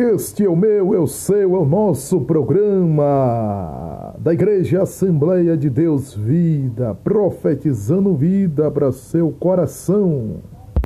Este é o meu, é o seu, é o nosso programa da Igreja Assembleia de Deus Vida, profetizando vida para seu coração.